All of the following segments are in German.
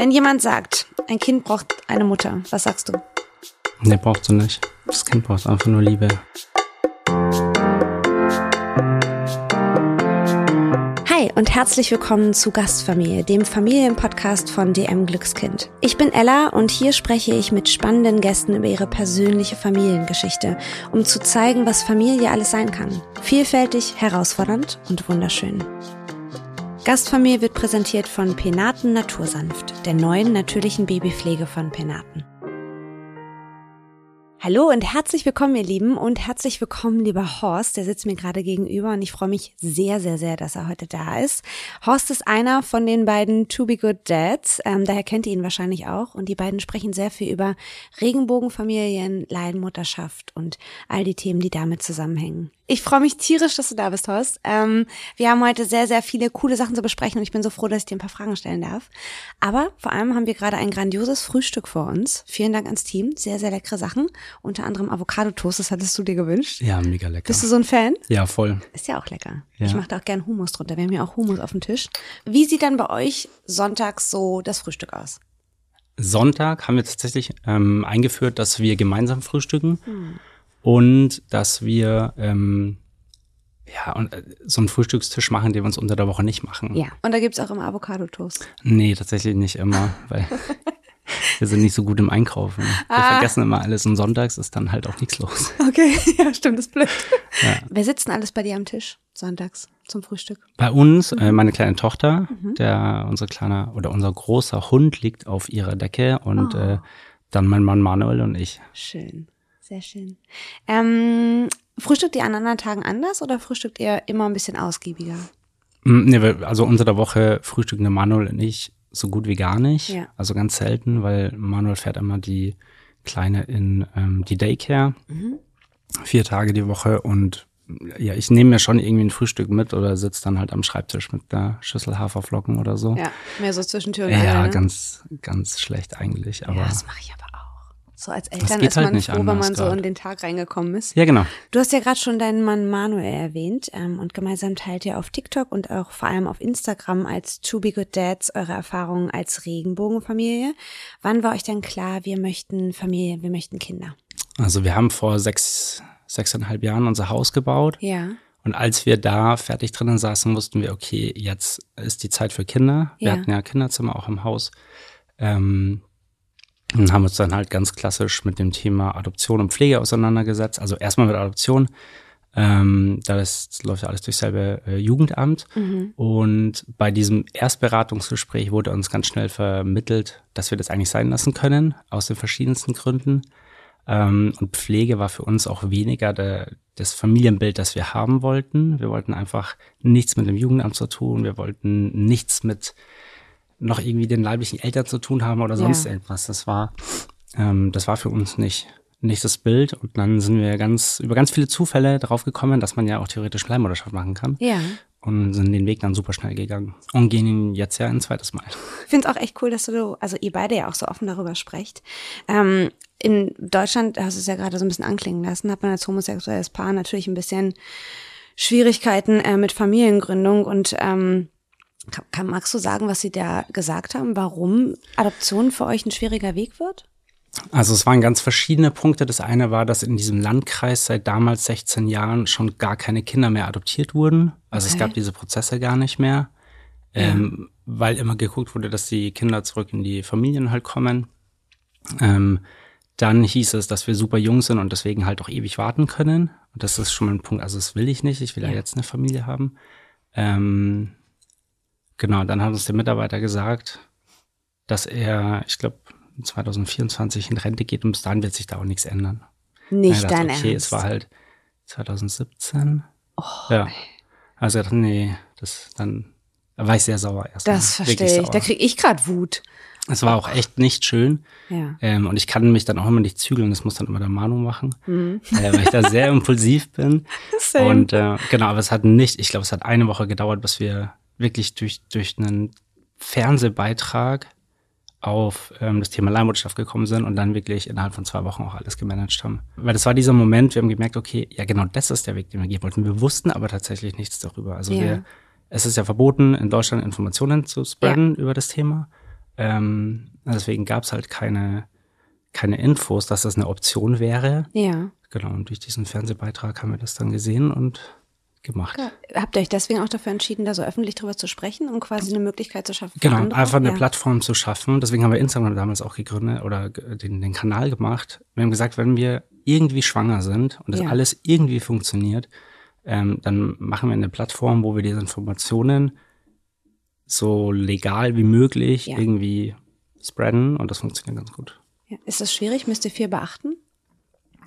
Wenn jemand sagt, ein Kind braucht eine Mutter, was sagst du? Nee, braucht sie nicht. Das Kind braucht einfach nur Liebe. Hi und herzlich willkommen zu Gastfamilie, dem Familienpodcast von DM Glückskind. Ich bin Ella und hier spreche ich mit spannenden Gästen über ihre persönliche Familiengeschichte, um zu zeigen, was Familie alles sein kann. Vielfältig, herausfordernd und wunderschön. Gastfamilie wird präsentiert von Penaten Natursanft, der neuen natürlichen Babypflege von Penaten. Hallo und herzlich willkommen, ihr Lieben, und herzlich willkommen, lieber Horst. Der sitzt mir gerade gegenüber und ich freue mich sehr, sehr, sehr, dass er heute da ist. Horst ist einer von den beiden To Be Good Dads, ähm, daher kennt ihr ihn wahrscheinlich auch. Und die beiden sprechen sehr viel über Regenbogenfamilien, Leidenmutterschaft und all die Themen, die damit zusammenhängen. Ich freue mich tierisch, dass du da bist, Horst. Ähm, wir haben heute sehr, sehr viele coole Sachen zu besprechen und ich bin so froh, dass ich dir ein paar Fragen stellen darf. Aber vor allem haben wir gerade ein grandioses Frühstück vor uns. Vielen Dank ans Team. Sehr, sehr leckere Sachen. Unter anderem Avocado-Toast, das hattest du dir gewünscht. Ja, mega lecker. Bist du so ein Fan? Ja, voll. Ist ja auch lecker. Ja. Ich mache da auch gern Hummus drunter. Wir haben ja auch Hummus auf dem Tisch. Wie sieht dann bei euch sonntags so das Frühstück aus? Sonntag haben wir tatsächlich ähm, eingeführt, dass wir gemeinsam frühstücken und dass wir ähm, ja und äh, so einen Frühstückstisch machen, den wir uns unter der Woche nicht machen. Ja. Und da gibt's auch immer Avocado-Toast. Nee, tatsächlich nicht immer, weil wir sind nicht so gut im Einkaufen. Wir Ah. vergessen immer alles und sonntags ist dann halt auch nichts los. Okay, ja, stimmt, das ist blöd. Ja. Wer sitzt denn alles bei dir am Tisch sonntags zum Frühstück? Bei uns, äh, meine kleine Tochter, der unser kleiner oder unser großer Hund liegt auf ihrer Decke und Oh. äh, dann mein Mann Manuel und ich. Schön, sehr schön. Ähm, frühstückt ihr an anderen Tagen anders oder frühstückt ihr immer ein bisschen ausgiebiger? Mm, Nee, also unter der Woche frühstücken Manuel und ich so gut wie gar nicht. Ja. Also ganz selten, weil Manuel fährt immer die Kleine in ähm, die Daycare. Mhm. Vier Tage die Woche und ja, ich nehme mir schon irgendwie ein Frühstück mit oder sitze dann halt am Schreibtisch mit einer Schüssel Haferflocken oder so. Ja, mehr so zwischen Tür und Ja, Angel, ne? ganz, ganz schlecht eigentlich. Aber Ja, ja, das mache ich aber auch. So als Eltern ist man halt nicht froh, wenn man so grad. in den Tag reingekommen ist. genau. Du hast ja gerade schon deinen Mann Manuel erwähnt ähm, und gemeinsam teilt ihr auf TikTok und auch vor allem auf Instagram als To Be Good Dads eure Erfahrungen als Regenbogenfamilie. Wann war euch denn klar, wir möchten Familie, wir möchten Kinder? Also wir haben vor sechs, sechseinhalb Jahren unser Haus gebaut. Ja, Und als wir da fertig drinnen saßen, wussten wir, okay, jetzt ist die Zeit für Kinder. Wir Ja. hatten ja Kinderzimmer auch im Haus. Ähm, und haben uns dann halt ganz klassisch mit dem Thema Adoption und Pflege auseinandergesetzt. Also erstmal mit Adoption. Ähm, da ist, läuft ja alles durch selbe äh, Jugendamt. Und bei diesem Erstberatungsgespräch wurde uns ganz schnell vermittelt, dass wir das eigentlich sein lassen können, aus den verschiedensten Gründen. Ähm, und Pflege war für uns auch weniger der, das Familienbild, das wir haben wollten. Wir wollten einfach nichts mit dem Jugendamt zu tun. Wir wollten nichts mit noch irgendwie den leiblichen Eltern zu tun haben oder sonst Ja. irgendwas. Das war, ähm, das war für uns nicht, nicht das Bild. Und dann sind wir ganz, über ganz viele Zufälle drauf gekommen, dass man ja auch theoretisch Leihmutterschaft machen kann. ja. Und sind den Weg dann super schnell gegangen. Und gehen ihn jetzt ja ein zweites Mal. Ich finde es auch echt cool, dass du, also ihr beide ja auch so offen darüber sprecht. Ähm, in Deutschland, hast du es ja gerade so ein bisschen anklingen lassen, hat man als homosexuelles Paar natürlich ein bisschen Schwierigkeiten äh, mit Familiengründung und ähm, kann, magst du sagen, was sie da gesagt haben, warum Adoption für euch ein schwieriger Weg wird? Also es waren ganz verschiedene Punkte. Das eine war, dass in diesem Landkreis seit damals 16 Jahren schon gar keine Kinder mehr adoptiert wurden. Also es Okay. gab diese Prozesse gar nicht mehr, ähm, weil immer geguckt wurde, dass die Kinder zurück in die Familien halt kommen. Ähm, dann hieß es, dass wir super jung sind und deswegen halt auch ewig warten können. Und das ist schon mal ein Punkt. Also das will ich nicht. Ich will ja, Ja. jetzt eine Familie haben. Ähm, genau, dann hat uns der Mitarbeiter gesagt, dass er, ich glaube, 2024 in Rente geht und bis dahin wird sich da auch nichts ändern. Nicht dachte, dein okay, Ernst. es war halt 2017. Oh, ja. Also ich dachte, nee, das dann da war ich sehr sauer erst. das verstehe ich. Da kriege ich gerade Wut. Es war auch echt nicht schön. Ja. Ähm, und ich kann mich dann auch immer nicht zügeln, das muss dann immer der Manu machen, Mhm. äh, weil ich da sehr impulsiv bin. Same. Und äh, genau, aber es hat nicht, ich glaube, es hat eine Woche gedauert, bis wir wirklich durch, durch einen Fernsehbeitrag auf ähm, das Thema Leihmutterschaft gekommen sind und dann wirklich innerhalb von zwei Wochen auch alles gemanagt haben. Weil das war dieser Moment, wir haben gemerkt, okay, ja genau das ist der Weg, den wir gehen wollten. Wir wussten aber tatsächlich nichts darüber. Also Ja. wir, es ist ja verboten, in Deutschland Informationen zu spreaden über das Thema. Ähm, deswegen gab es halt keine, keine Infos, dass das eine Option wäre. Ja. Genau, und durch diesen Fernsehbeitrag haben wir das dann gesehen und gemacht. Ja. Habt ihr euch deswegen auch dafür entschieden, da so öffentlich drüber zu sprechen, um quasi eine Möglichkeit zu schaffen? Genau, einfach eine ja. Plattform zu schaffen. Deswegen haben wir Instagram damals auch gegründet oder den, den Kanal gemacht. Wir haben gesagt, wenn wir irgendwie schwanger sind und das Ja. alles irgendwie funktioniert, ähm, dann machen wir eine Plattform, wo wir diese Informationen so legal wie möglich Ja. irgendwie spreaden und das funktioniert ganz gut. Ist das schwierig? Müsst ihr viel beachten?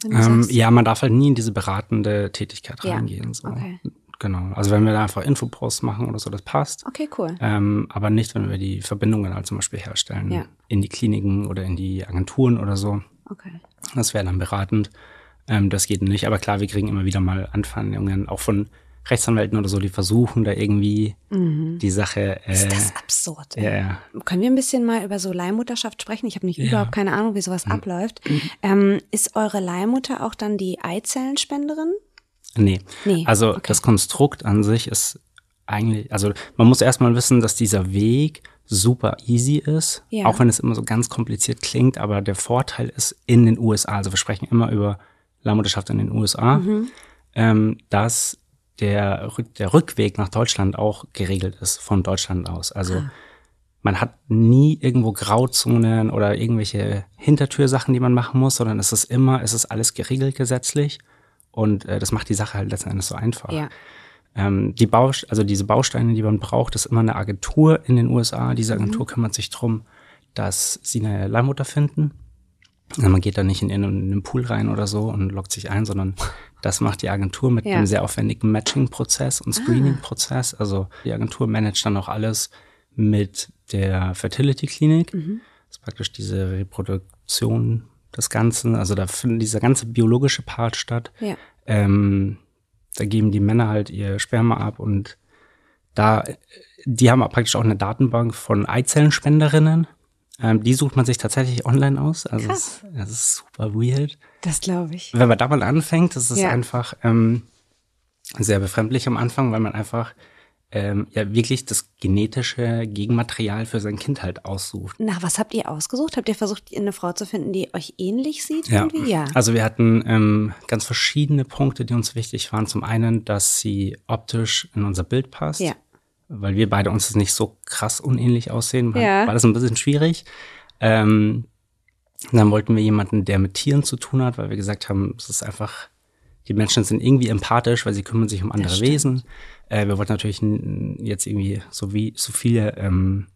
Wenn du Ähm, sagst- ja, man darf halt nie in diese beratende Tätigkeit Ja. reingehen. So. Okay. Genau. Also wenn wir da einfach Infoposts machen oder so, das passt. Okay, cool. Ähm, aber nicht, wenn wir die Verbindungen halt zum Beispiel herstellen Ja. in die Kliniken oder in die Agenturen oder so. Okay. Das wäre dann beratend. Ähm, das geht nicht. Aber klar, wir kriegen immer wieder mal Anfeindungen, auch von Rechtsanwälten oder so, die versuchen da irgendwie die Sache. Äh, Mhm. Ist das absurd? ja, ja. Können wir ein bisschen mal über so Leihmutterschaft sprechen? Ich habe nicht Ja. Mhm. überhaupt keine Ahnung, wie sowas abläuft. Ähm, ist eure Leihmutter auch dann die Eizellenspenderin? Nee. Nee, Also okay. das Konstrukt an sich ist eigentlich, also man muss erstmal wissen, dass dieser Weg super easy ist, Ja. auch wenn es immer so ganz kompliziert klingt, aber der Vorteil ist in den USA, also wir sprechen immer über Leihmutterschaft in den USA, Mhm. ähm, dass der, der Rückweg nach Deutschland auch geregelt ist von Deutschland aus. Also Ah. man hat nie irgendwo Grauzonen oder irgendwelche Hintertürsachen, die man machen muss, sondern es ist immer, es ist alles geregelt gesetzlich und äh, das macht die Sache halt letzten Endes so einfach. Ja. Ähm, die Baust also diese Bausteine, die man braucht, ist immer eine Agentur in den USA. Diese Mhm. Agentur kümmert sich drum, dass sie eine Leihmutter finden. Man geht da nicht in einen Pool rein oder so und loggt sich ein, sondern das macht die Agentur mit Ja. Ah. einem sehr aufwendigen Matching-Prozess und Screening-Prozess. Also die Agentur managt dann auch alles mit der Fertility-Klinik. Mhm. Das ist praktisch diese Reproduktion des Ganzen. Also da findet dieser ganze biologische Part statt. Ja. Ähm, da geben die Männer halt ihr Sperma ab und da, die haben praktisch auch eine Datenbank von Eizellenspenderinnen. Ähm, die sucht man sich tatsächlich online aus. Also Krass. es, es ist super weird. Das glaube ich. Wenn man da mal anfängt, das ist Ja. einfach ähm, sehr befremdlich am Anfang, weil man einfach ähm, ja wirklich das genetische Gegenmaterial für sein Kind halt aussucht. Na, was habt ihr ausgesucht? Habt ihr versucht, eine Frau zu finden, die euch ähnlich sieht? Irgendwie? Ja. Also wir hatten ähm, ganz verschiedene Punkte, die uns wichtig waren. Zum einen, dass sie optisch in unser Bild passt. Ja. Weil wir beide uns nicht so krass unähnlich aussehen, war, Ja. war das ein bisschen schwierig. Ähm, dann wollten wir jemanden, der mit Tieren zu tun hat, weil wir gesagt haben, es ist einfach, die Menschen sind irgendwie empathisch, weil sie kümmern sich um andere. Wesen. Äh, wir wollten natürlich jetzt irgendwie so wie so viele ähm,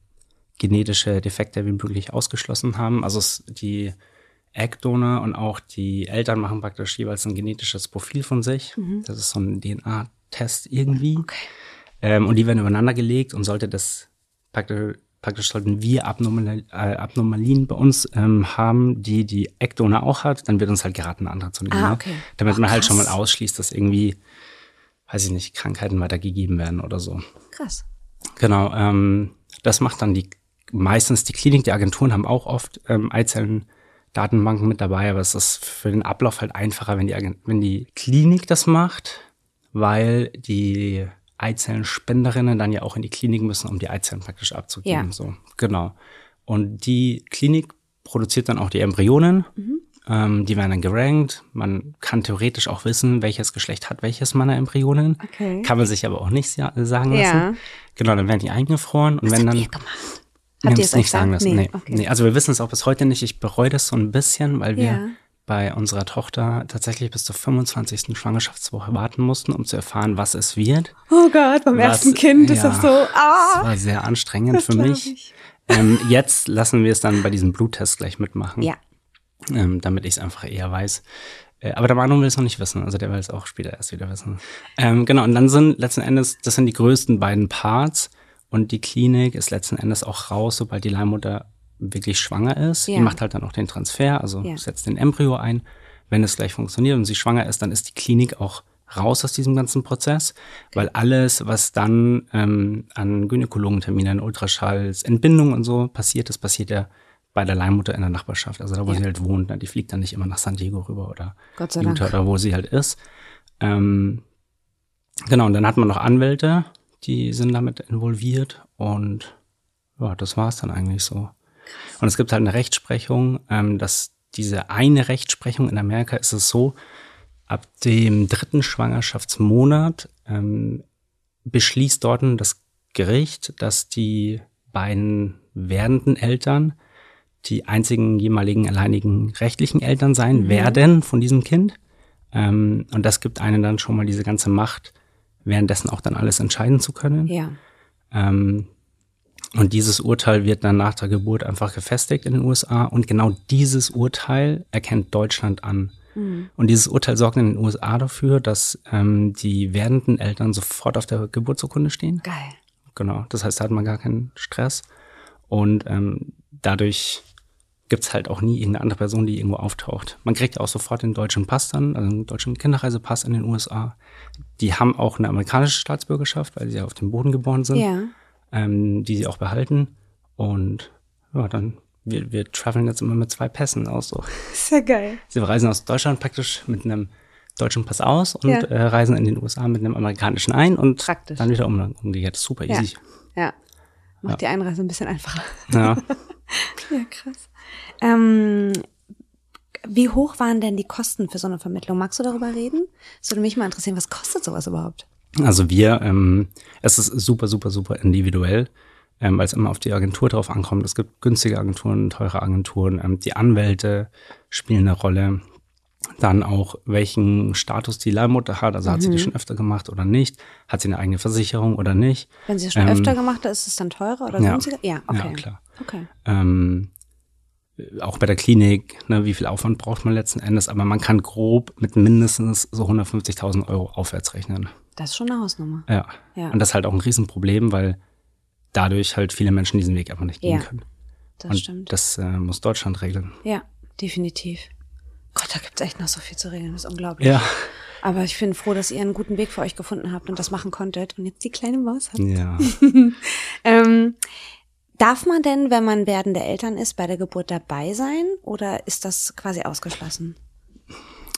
genetische Defekte wie möglich ausgeschlossen haben. Also es, die Eggdonor und auch die Eltern machen praktisch jeweils ein genetisches Profil von sich. Das ist so ein DNA-Test irgendwie. Ähm, und die werden übereinander gelegt und sollte das praktisch, praktisch sollten wir Abnormal, äh, Abnormalien bei uns ähm, haben, die die Eckdonor auch hat, dann wird uns halt geraten, eine andere zu nehmen. Ah, ne? okay. Damit Ach, man halt schon mal ausschließt, dass irgendwie, weiß ich nicht, Krankheiten weitergegeben werden oder so. Krass. Genau, ähm, das macht dann die meistens die Klinik, die Agenturen haben auch oft ähm, Eizellen-Datenbanken mit dabei, aber es ist für den Ablauf halt einfacher, wenn die, wenn die Klinik das macht, weil die Eizellenspenderinnen dann ja auch in die Klinik müssen, um die Eizellen praktisch abzugeben. Ja. So, genau. Und die Klinik produziert dann auch die Embryonen. Ähm, die werden dann gerankt. Man kann theoretisch auch wissen, welches Geschlecht hat welches meiner Embryonen. Okay. Kann man sich aber auch nicht sa- sagen Ja. lassen. Genau, dann werden die eingefroren. Und Was wenn habt dann. ihr gemacht? Habt ihr es nicht sagen lassen. Nee, Nee, okay. nee. Also wir wissen es auch bis heute nicht. Ich bereue das so ein bisschen, weil wir Ja. Bei unserer Tochter tatsächlich bis zur 25. Schwangerschaftswoche warten mussten, um zu erfahren, was es wird. Oh Gott, beim Was- ersten Kind ist ja, das so. Das Ah, war sehr anstrengend das für mich. ich. Ähm, jetzt lassen wir es dann bei diesem Bluttest gleich mitmachen. Ja. Ähm, damit ich es einfach eher weiß. Äh, aber der Manu will es noch nicht wissen, also der will es auch später erst wieder wissen. Ähm, genau, und dann sind letzten Endes, das sind die größten beiden Parts und die Klinik ist letzten Endes auch raus, sobald die Leihmutter wirklich schwanger ist. Ja. Die macht halt dann auch den Transfer, also Ja. setzt den Embryo ein. Wenn es gleich funktioniert und sie schwanger ist, dann ist die Klinik auch raus aus diesem ganzen Prozess, weil alles, was dann ähm, an Gynäkologenterminen, Ultraschalls, Entbindung und so passiert, das passiert ja bei der Leihmutter in der Nachbarschaft, also da, wo Ja. sie halt wohnt. ne? Die fliegt dann nicht immer nach San Diego rüber oder Gott sei Utah Dank. oder wo sie halt ist. Ähm, genau, und dann hat man noch Anwälte, die sind damit involviert und ja, das war's dann eigentlich so. Und es gibt halt eine Rechtsprechung, ähm, dass diese eine Rechtsprechung in Amerika ist es so, ab dem dritten Schwangerschaftsmonat ähm, beschließt dort das Gericht, dass die beiden werdenden Eltern die einzigen jemaligen alleinigen rechtlichen Eltern sein mhm. werden von diesem Kind. Ähm, und das gibt einen dann schon mal diese ganze Macht, währenddessen auch dann alles entscheiden zu können. Ja. Ähm, und dieses Urteil wird dann nach der Geburt einfach gefestigt in den USA. Und genau dieses Urteil erkennt Deutschland an. Mhm. Und dieses Urteil sorgt in den USA dafür, dass ähm, die werdenden Eltern sofort auf der Geburtsurkunde stehen. Geil. Genau. Das heißt, da hat man gar keinen Stress. Und ähm, dadurch gibt's halt auch nie irgendeine andere Person, die irgendwo auftaucht. Man kriegt auch sofort den deutschen Pass dann, also einen deutschen Kinderreisepass in den USA. Die haben auch eine amerikanische Staatsbürgerschaft, weil sie ja auf dem Boden geboren sind. Ja ähm, die sie auch behalten. Und ja, dann, wir, wir traveln jetzt immer mit zwei Pässen aus. So. Sehr geil. Sie reisen aus Deutschland praktisch mit einem deutschen Pass aus und ja. äh, reisen in den USA mit einem amerikanischen ein und Praktisch. dann wieder um, umgekehrt. Super ja. easy. Ja. Macht ja. die Einreise ein bisschen einfacher. Ja. ja, krass. Ähm, wie hoch waren denn die Kosten für so eine Vermittlung? Magst du darüber reden? Das würde mich mal interessieren, was kostet sowas überhaupt? Also wir, ähm, es ist super, super, super individuell, ähm, weil es immer auf die Agentur drauf ankommt. Es gibt günstige Agenturen, teure Agenturen, ähm, die Anwälte spielen eine Rolle. Dann auch, welchen Status die Leihmutter hat. Also hat sie die mhm. schon öfter gemacht oder nicht? Hat sie eine eigene Versicherung oder nicht? Wenn sie es schon ähm, öfter gemacht hat, ist es dann teurer oder ja, günstiger? Ja, okay. Ja, klar. Okay. Ähm, auch bei der Klinik, ne, wie viel Aufwand braucht man letzten Endes, aber man kann grob mit mindestens so 150.000 Euro aufwärts rechnen. Das ist schon eine Hausnummer. Ja. ja. Und das ist halt auch ein Riesenproblem, weil dadurch halt viele Menschen diesen Weg einfach nicht gehen ja, können. Das Und stimmt. Das äh, muss Deutschland regeln. Ja, definitiv. Gott, da gibt es echt noch so viel zu regeln. Das ist unglaublich. Ja. Aber ich bin froh, dass ihr einen guten Weg für euch gefunden habt und das machen konntet und jetzt die kleine Maus habt. Ja. ähm, darf man denn, wenn man werdende Eltern ist, bei der Geburt dabei sein oder ist das quasi ausgeschlossen?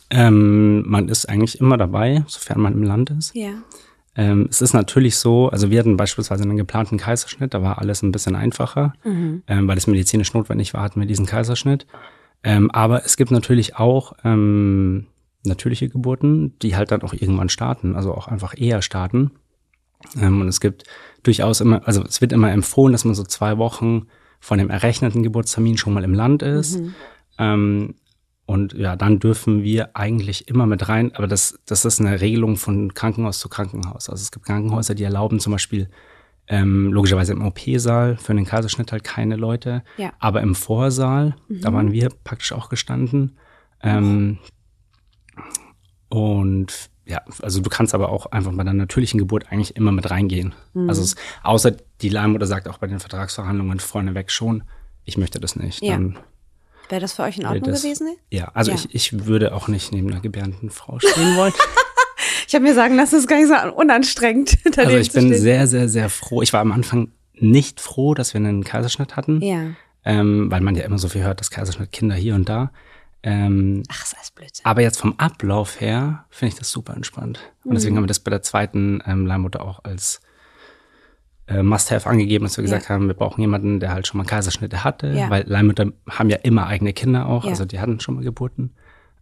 Ähm, man ist eigentlich immer dabei, sofern man im Land ist. Ja. Ähm, es ist natürlich so, also wir hatten beispielsweise einen geplanten Kaiserschnitt, da war alles ein bisschen einfacher, mhm. ähm, weil es medizinisch notwendig war, hatten wir diesen Kaiserschnitt. Ähm, aber es gibt natürlich auch ähm, natürliche Geburten, die halt dann auch irgendwann starten, also auch einfach eher starten. Ähm, und es gibt durchaus immer, also es wird immer empfohlen, dass man so zwei Wochen von dem errechneten Geburtstermin schon mal im Land ist. Mhm. Ähm, und ja, dann dürfen wir eigentlich immer mit rein, aber das, das ist eine Regelung von Krankenhaus zu Krankenhaus. Also es gibt Krankenhäuser, die erlauben zum Beispiel ähm, logischerweise im OP-Saal für den Kaiserschnitt halt keine Leute, ja. aber im Vorsaal, mhm. da waren wir praktisch auch gestanden. Ähm, und ja, also du kannst aber auch einfach bei der natürlichen Geburt eigentlich immer mit reingehen. Mhm. Also es, außer die Leihmutter sagt auch bei den Vertragsverhandlungen vorneweg schon, ich möchte das nicht. Ja. Dann Wäre das für euch in Ordnung das, gewesen? Ja, also ja. Ich, ich würde auch nicht neben einer gebärenden Frau stehen wollen. ich habe mir sagen lassen, das ist gar nicht so unanstrengend. Also ich bin stehen. sehr, sehr, sehr froh. Ich war am Anfang nicht froh, dass wir einen Kaiserschnitt hatten. Ja. Ähm, weil man ja immer so viel hört, dass Kaiserschnitt Kinder hier und da. Ähm, Ach, das ist Blödsinn. Aber jetzt vom Ablauf her finde ich das super entspannt. Und deswegen mhm. haben wir das bei der zweiten ähm, Leihmutter auch als äh, Must-Have angegeben, dass wir gesagt ja. haben, wir brauchen jemanden, der halt schon mal Kaiserschnitte hatte, ja. weil Leihmütter haben ja immer eigene Kinder auch, ja. also die hatten schon mal Geburten.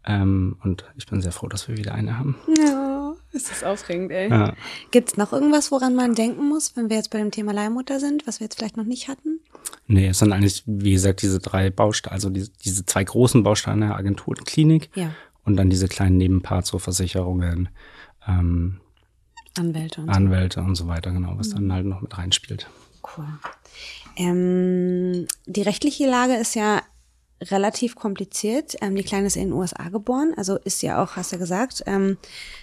Ähm, und ich bin sehr froh, dass wir wieder eine haben. Ja, ist das aufregend, ey. Ja. Gibt es noch irgendwas, woran man denken muss, wenn wir jetzt bei dem Thema Leihmutter sind, was wir jetzt vielleicht noch nicht hatten? Nee, es sind eigentlich, wie gesagt, diese drei Bausteine, also diese, diese zwei großen Bausteine, Agentur und Klinik. Ja. Und dann diese kleinen Nebenparts, so Versicherungen, ähm, Anwälte und Anwälte so. und so weiter, genau, was mhm. dann halt noch mit reinspielt. Cool. Ähm, die rechtliche Lage ist ja relativ kompliziert. Ähm, die Kleine ist in den USA geboren, also ist ja auch, hast du ja gesagt, ähm,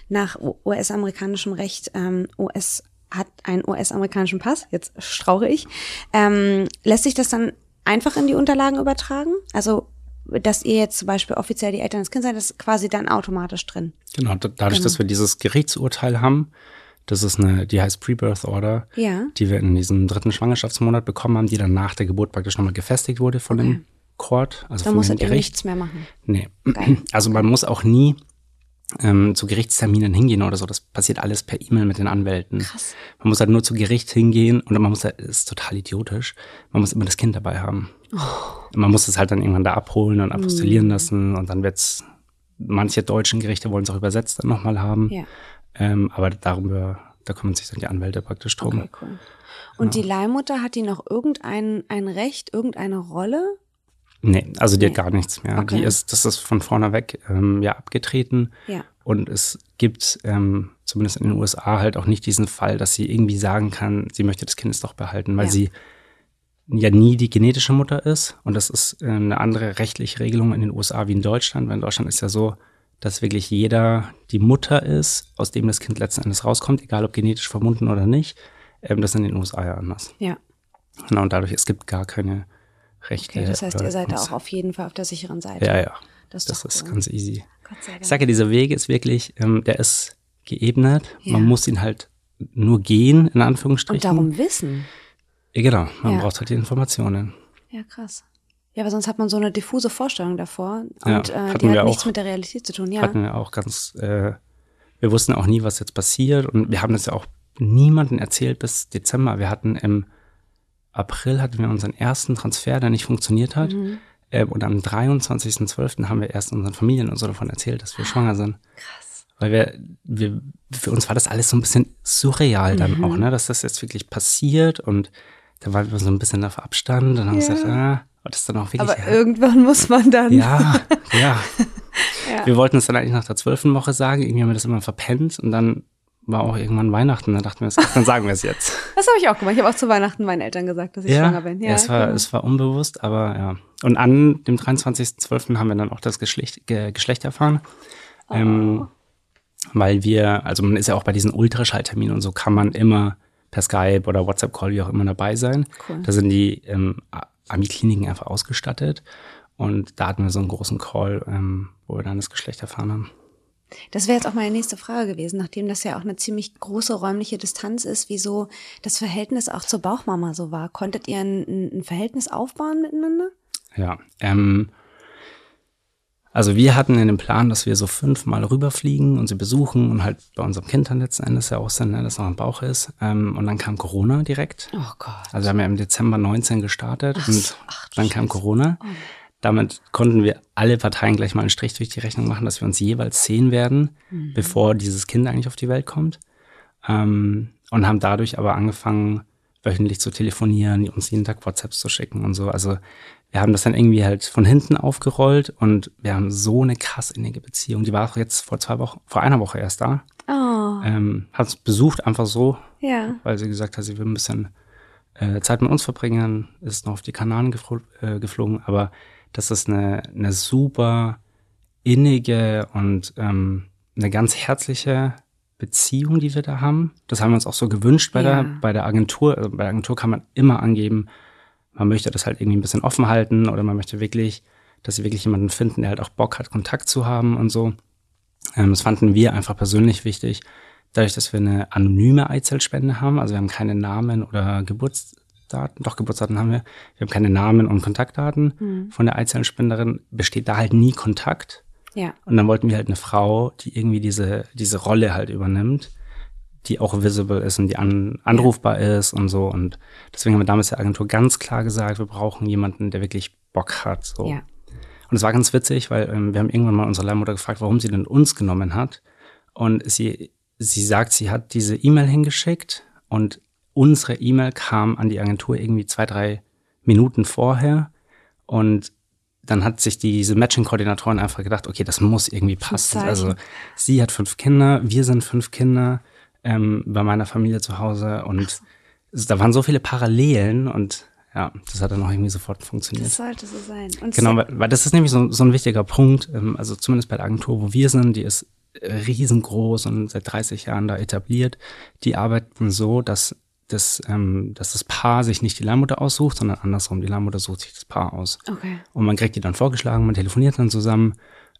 nach US-amerikanischem Recht, ähm, US hat einen US-amerikanischen Pass, jetzt strauche ich. Ähm, lässt sich das dann einfach in die Unterlagen übertragen? Also dass ihr jetzt zum Beispiel offiziell die Eltern des Kindes seid, ist quasi dann automatisch drin. Genau, dadurch, genau. dass wir dieses Gerichtsurteil haben, das ist eine, die heißt Pre-Birth Order, ja. die wir in diesem dritten Schwangerschaftsmonat bekommen haben, die dann nach der Geburt praktisch nochmal gefestigt wurde von okay. dem Court, also da von muss dem Gericht. nichts mehr machen. Nee. Geil. Also man muss auch nie ähm, zu Gerichtsterminen hingehen oder so. Das passiert alles per E-Mail mit den Anwälten. Krass. Man muss halt nur zu Gericht hingehen und man muss halt, das ist total idiotisch, man muss immer das Kind dabei haben. Oh. Man muss es halt dann irgendwann da abholen und apostillieren mm. lassen und dann wird's, manche deutschen Gerichte wollen es auch übersetzt dann nochmal haben. Ja. Ähm, aber darüber, da kümmern sich dann die Anwälte praktisch drum. Okay, cool. Und ja. die Leihmutter, hat die noch irgendein ein Recht, irgendeine Rolle? Nee, also die nee. hat gar nichts mehr. Okay. Die ist, das ist von vorne weg ähm, ja abgetreten. Ja. Und es gibt ähm, zumindest in den USA halt auch nicht diesen Fall, dass sie irgendwie sagen kann, sie möchte das Kind doch behalten, weil ja. sie ja nie die genetische Mutter ist. Und das ist äh, eine andere rechtliche Regelung in den USA wie in Deutschland. Weil in Deutschland ist ja so, dass wirklich jeder die Mutter ist, aus dem das Kind letzten Endes rauskommt, egal ob genetisch verbunden oder nicht. Ähm, das ist in den USA ja anders. Ja. Genau, und dadurch, es gibt gar keine Rechte. Okay, das heißt, ihr seid da auch auf jeden Fall auf der sicheren Seite. Ja, ja. Das ist, das ist ganz easy. Ich sage ja, dieser Weg ist wirklich, ähm, der ist geebnet. Ja. Man muss ihn halt nur gehen, in Anführungsstrichen. Und darum wissen. Ja, genau, man ja. braucht halt die Informationen. Ja, krass. Ja, aber sonst hat man so eine diffuse Vorstellung davor und ja, äh, die hat nichts auch, mit der Realität zu tun. Ja. Hatten wir auch ganz, äh, wir wussten auch nie, was jetzt passiert und wir haben das ja auch niemandem erzählt bis Dezember. Wir hatten im April hatten wir unseren ersten Transfer, der nicht funktioniert hat. Mhm. Ähm, und am 23.12. haben wir erst unseren Familien und so davon erzählt, dass wir schwanger sind. Krass. Weil wir, wir, für uns war das alles so ein bisschen surreal dann mhm. auch, ne, dass das jetzt wirklich passiert und da waren wir so ein bisschen auf Abstand und haben ja. gesagt, ah, das ist dann auch wirklich. Aber ja, irgendwann muss man dann. Ja, ja, ja. Wir wollten es dann eigentlich nach der zwölften Woche sagen, irgendwie haben wir das immer verpennt und dann war auch irgendwann Weihnachten, da dachten wir, dann sagen wir es jetzt. Das habe ich auch gemacht. Ich habe auch zu Weihnachten meinen Eltern gesagt, dass ich ja, schwanger bin. Ja, es war, genau. es war unbewusst, aber ja. Und an dem 23.12. haben wir dann auch das Geschlecht, Ge Geschlecht erfahren. Oh. Ähm, weil wir, also man ist ja auch bei diesen Ultraschallterminen und so kann man immer per Skype oder WhatsApp-Call, wie auch immer, dabei sein. Cool. Da sind die ähm, Ami-Kliniken einfach ausgestattet. Und da hatten wir so einen großen Call, ähm, wo wir dann das Geschlecht erfahren haben. Das wäre jetzt auch meine nächste Frage gewesen, nachdem das ja auch eine ziemlich große räumliche Distanz ist, wieso das Verhältnis auch zur Bauchmama so war. Konntet ihr ein, ein Verhältnis aufbauen miteinander? Ja, ähm, also wir hatten in dem Plan, dass wir so fünfmal rüberfliegen und sie besuchen und halt bei unserem Kind dann letzten Endes ja auch sind, ne, das noch im Bauch ist. Ähm, und dann kam Corona direkt. Oh Gott. Also wir haben ja im Dezember 19 gestartet ach, und ach, dann kam Corona. Oh. Damit konnten wir alle Parteien gleich mal einen Strich durch die Rechnung machen, dass wir uns jeweils sehen werden, mhm. bevor dieses Kind eigentlich auf die Welt kommt. Ähm, und haben dadurch aber angefangen, wöchentlich zu telefonieren, uns jeden Tag WhatsApps zu schicken und so. Also wir haben das dann irgendwie halt von hinten aufgerollt und wir haben so eine krass innige Beziehung. Die war jetzt vor zwei Wochen, vor einer Woche erst da. Oh. Ähm, hat uns besucht einfach so, ja. weil sie gesagt hat, sie will ein bisschen äh, Zeit mit uns verbringen, ist noch auf die Kanaren gefl äh, geflogen, aber das ist eine, eine super innige und ähm, eine ganz herzliche Beziehung, die wir da haben. Das haben wir uns auch so gewünscht bei, ja. der, bei der Agentur. Also bei der Agentur kann man immer angeben, man möchte das halt irgendwie ein bisschen offen halten oder man möchte wirklich, dass sie wirklich jemanden finden, der halt auch Bock hat, Kontakt zu haben und so. Ähm, das fanden wir einfach persönlich wichtig. Dadurch, dass wir eine anonyme Eizellspende haben, also wir haben keine Namen oder Geburts Geburtsdaten, doch Geburtsdaten haben wir. Wir haben keine Namen und Kontaktdaten mhm. von der Eizellenspenderin. Besteht da halt nie Kontakt. Ja. Und dann wollten wir halt eine Frau, die irgendwie diese, diese Rolle halt übernimmt, die auch visible ist und die an, anrufbar ist und so. Und deswegen haben wir damals der Agentur ganz klar gesagt, wir brauchen jemanden, der wirklich Bock hat. So. Ja. Und es war ganz witzig, weil ähm, wir haben irgendwann mal unsere Leihmutter gefragt, warum sie denn uns genommen hat. Und sie, sie sagt, sie hat diese E-Mail hingeschickt und unsere E-Mail kam an die Agentur irgendwie zwei, drei Minuten vorher und dann hat sich diese Matching-Koordinatorin einfach gedacht, okay, das muss irgendwie passen. Also sie hat fünf Kinder, wir sind fünf Kinder ähm, bei meiner Familie zu Hause und da waren so viele Parallelen und ja, das hat dann auch irgendwie sofort funktioniert. Das sollte so sein. Und genau, weil, weil, das ist nämlich so, so ein wichtiger Punkt, ähm, also zumindest bei der Agentur, wo wir sind, die ist riesengroß und seit 30 Jahren da etabliert. Die arbeiten so, dass dass, ähm, dass das Paar sich nicht die Leihmutter aussucht, sondern andersrum, die Leihmutter sucht sich das Paar aus. Okay. Und man kriegt die dann vorgeschlagen, man telefoniert dann zusammen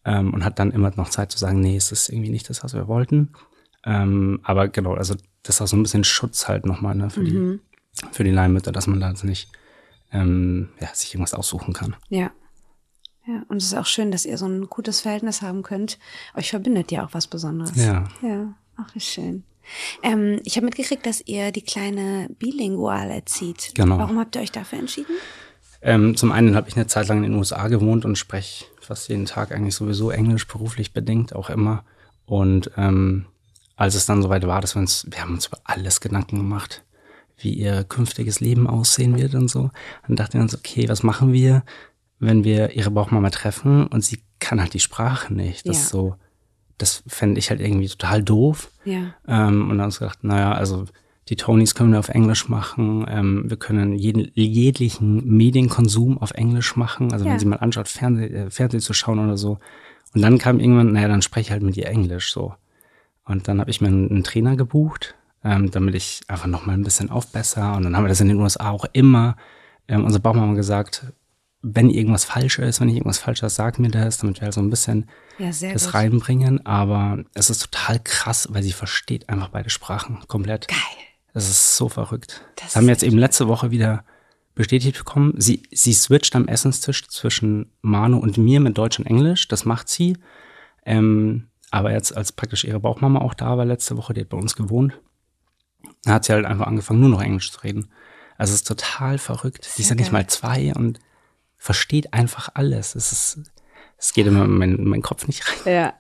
ähm, und hat dann immer noch Zeit zu sagen, nee, es ist irgendwie nicht das, was wir wollten. Ähm, aber genau, also das ist auch so ein bisschen Schutz halt nochmal ne, für, mhm. die, für die Leihmütter, dass man da jetzt nicht ähm, ja, sich irgendwas aussuchen kann. Ja. Ja, und es ist auch schön, dass ihr so ein gutes Verhältnis haben könnt. Euch verbindet ja auch was Besonderes. Ja. Ja, ach, wie schön. Ähm, ich habe mitgekriegt, dass ihr die kleine bilingual erzieht. Genau. Warum habt ihr euch dafür entschieden? Ähm, zum einen habe ich eine Zeit lang in den USA gewohnt und spreche fast jeden Tag eigentlich sowieso Englisch, beruflich bedingt, auch immer. Und ähm, als es dann soweit war, dass wir uns, wir haben uns über alles Gedanken gemacht, wie ihr künftiges Leben aussehen wird und so. Dann dachten wir uns, okay, was machen wir, wenn wir ihre Bauchmama treffen und sie kann halt die Sprache nicht. Das Ja. ist so, das fände ich halt irgendwie total doof. Ja. Ähm, und dann haben wir uns gedacht, naja, also die Tonys können wir auf Englisch machen. Ähm, wir können jeden, jeglichen Medienkonsum auf Englisch machen. Also Ja. wenn sie mal anschaut, Fernseh, äh, Fernsehen zu schauen oder so. Und dann kam irgendwann, naja, dann spreche ich halt mit ihr Englisch so. Und dann habe ich mir einen, Trainer gebucht, ähm, damit ich einfach noch mal ein bisschen aufbesser. Und dann haben wir das in den USA auch immer. Ähm, unsere Bauchmama gesagt, wenn irgendwas falsch ist, wenn ich irgendwas falsch habe, sag mir das, damit wir halt so ein bisschen Ja, das gut. reinbringen. Aber es ist total krass, weil sie versteht einfach beide Sprachen komplett. Geil. Das ist so verrückt. Das Das, haben wir jetzt eben letzte Woche wieder bestätigt bekommen. Sie, sie switcht am Essenstisch zwischen Manu und mir mit Deutsch und Englisch. Das macht sie. Ähm, aber jetzt, als praktisch ihre Bauchmama auch da war letzte Woche, die hat bei uns gewohnt, hat sie halt einfach angefangen, nur noch Englisch zu reden. Also es ist total verrückt. Die ist ja nicht mal zwei und versteht einfach alles. Es ist, es geht immer in meinen, in meinen Kopf nicht rein. Ja.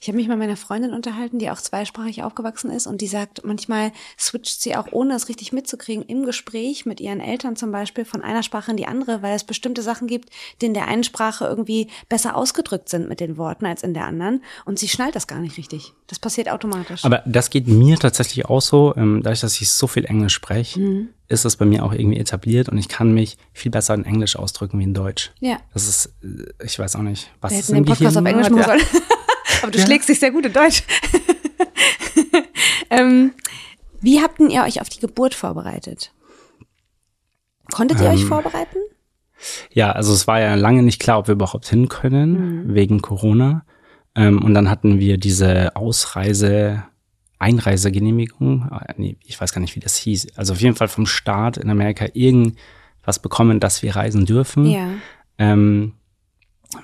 Ich habe mich mal mit meiner Freundin unterhalten, die auch zweisprachig aufgewachsen ist und die sagt, manchmal switcht sie auch, ohne es richtig mitzukriegen, im Gespräch mit ihren Eltern zum Beispiel von einer Sprache in die andere, weil es bestimmte Sachen gibt, die in der einen Sprache irgendwie besser ausgedrückt sind mit den Worten als in der anderen und sie schnallt das gar nicht richtig. Das passiert automatisch. Aber das geht mir tatsächlich auch so, ähm, dadurch, dass ich so viel Englisch spreche, Mhm. ist das bei mir auch irgendwie etabliert und ich kann mich viel besser in Englisch ausdrücken wie in Deutsch. ja. Das ist, äh, ich weiß auch nicht, was Wir es hätten den im Podcast auf Gehirn Englisch macht, machen ja. sollen. Aber du Ja. schlägst dich sehr gut in Deutsch. ähm, wie habt denn ihr euch auf die Geburt vorbereitet? Konntet ihr euch Ähm, vorbereiten? Ja, also es war ja lange nicht klar, ob wir überhaupt hin können, wegen Corona. Ähm, und dann hatten wir diese Ausreise, Einreisegenehmigung, äh, nee, ich weiß gar nicht, wie das hieß. Also auf jeden Fall vom Staat in Amerika irgendwas bekommen, dass wir reisen dürfen. Ja. Ähm,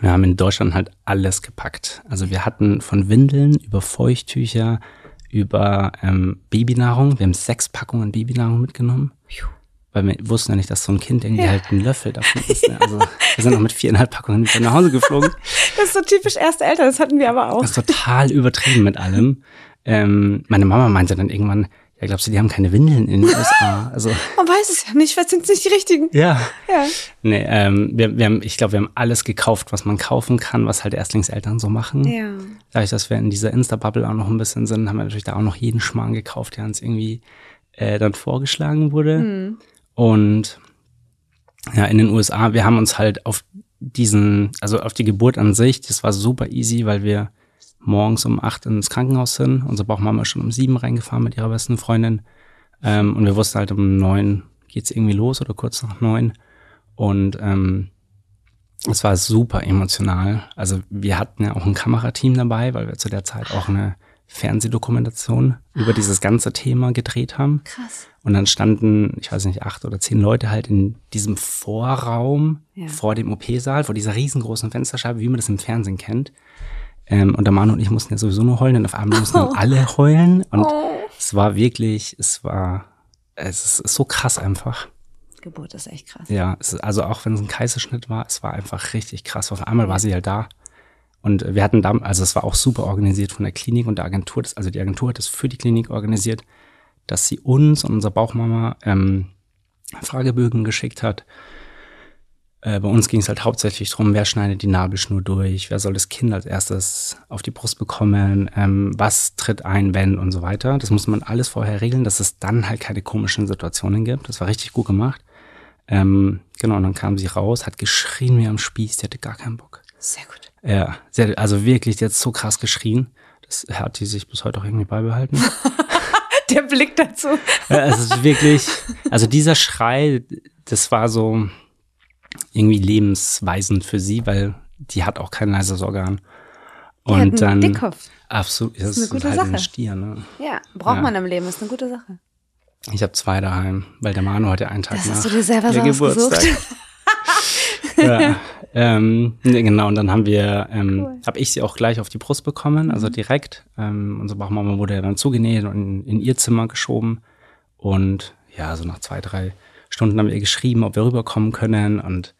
wir haben in Deutschland halt alles gepackt. Also wir hatten von Windeln über Feuchttücher, über ähm, Babynahrung. Wir haben sechs Packungen Babynahrung mitgenommen. Weil wir wussten ja nicht, dass so ein Kind irgendwie halt ein Löffel davon ist. Ne? Also wir sind auch mit viereinhalb Packungen wieder nach Hause geflogen. Das ist so typisch erste Eltern, das hatten wir aber auch. Das ist total übertrieben mit allem. Ähm, meine Mama meinte dann irgendwann, ja, glaubst du, die haben keine Windeln in den USA? Also Man weiß es ja nicht, was sind nicht die richtigen? ja. Ja. Nee, ähm, wir, wir haben, ich glaube, wir haben alles gekauft, was man kaufen kann, was halt Erstlingseltern so machen. Ja. Dadurch, dass wir in dieser Insta-Bubble auch noch ein bisschen sind, haben wir natürlich da auch noch jeden Schmarrn gekauft, der uns irgendwie äh, dann vorgeschlagen wurde. Und ja, in den USA, wir haben uns halt auf diesen, also auf die Geburt an sich, das war super easy, weil wir morgens um acht ins Krankenhaus sind. Unsere Bauchmama ist schon um sieben reingefahren mit ihrer besten Freundin. Ähm, und wir wussten halt um neun geht's irgendwie los oder kurz nach neun. Und ähm, es war super emotional. Also wir hatten ja auch ein Kamerateam dabei, weil wir zu der Zeit auch eine Fernsehdokumentation über dieses ganze Thema gedreht haben. Krass. Und dann standen, ich weiß nicht, acht oder zehn Leute halt in diesem Vorraum Ja. vor dem OP-Saal, vor dieser riesengroßen Fensterscheibe, wie man das im Fernsehen kennt. Ähm, und der Manu und ich mussten ja sowieso nur heulen und auf einmal mussten dann alle heulen. Und Oh. es war wirklich, es war, es ist so krass einfach. Geburt ist echt krass. Ja, es also auch wenn es ein Kaiserschnitt war, es war einfach richtig krass. Auf einmal war sie halt da. Und wir hatten da, also es war auch super organisiert von der Klinik und der Agentur, das, also die Agentur hat es für die Klinik organisiert, dass sie uns und unserer Bauchmama ähm, Fragebögen geschickt hat. Äh, bei uns ging es halt hauptsächlich drum, wer schneidet die Nabelschnur durch, wer soll das Kind als erstes auf die Brust bekommen, ähm, was tritt ein, wenn und so weiter. Das muss man alles vorher regeln, dass es dann halt keine komischen Situationen gibt. Das war richtig gut gemacht. Ähm, genau, und dann kam sie raus, hat geschrien wie am Spieß, die hatte gar keinen Bock. Sehr gut. Ja, sie hat, also wirklich, die hat so krass geschrien. Das hat die sich bis heute auch irgendwie beibehalten. Der Blick dazu. Ja, es ist wirklich, also dieser Schrei, das war so irgendwie lebensweisend für sie, weil die hat auch kein leises Organ. Und dann Dickkopf. absolut, das eine ist, gute halt ein Sache. Stier. Ne? Ja, braucht Ja. man im Leben, ist eine gute Sache. Ich habe zwei daheim, weil der Manu heute einen Tag Das nach hast du dir selber ihr so ausgesucht. ja, ähm, nee, genau, und dann haben wir, ähm, Cool. habe ich sie auch gleich auf die Brust bekommen, also direkt. Ähm, unsere Bauchmama wurde ja dann zugenäht und in, in ihr Zimmer geschoben. Und ja, so nach zwei, drei Stunden haben wir geschrieben, ob wir rüberkommen können und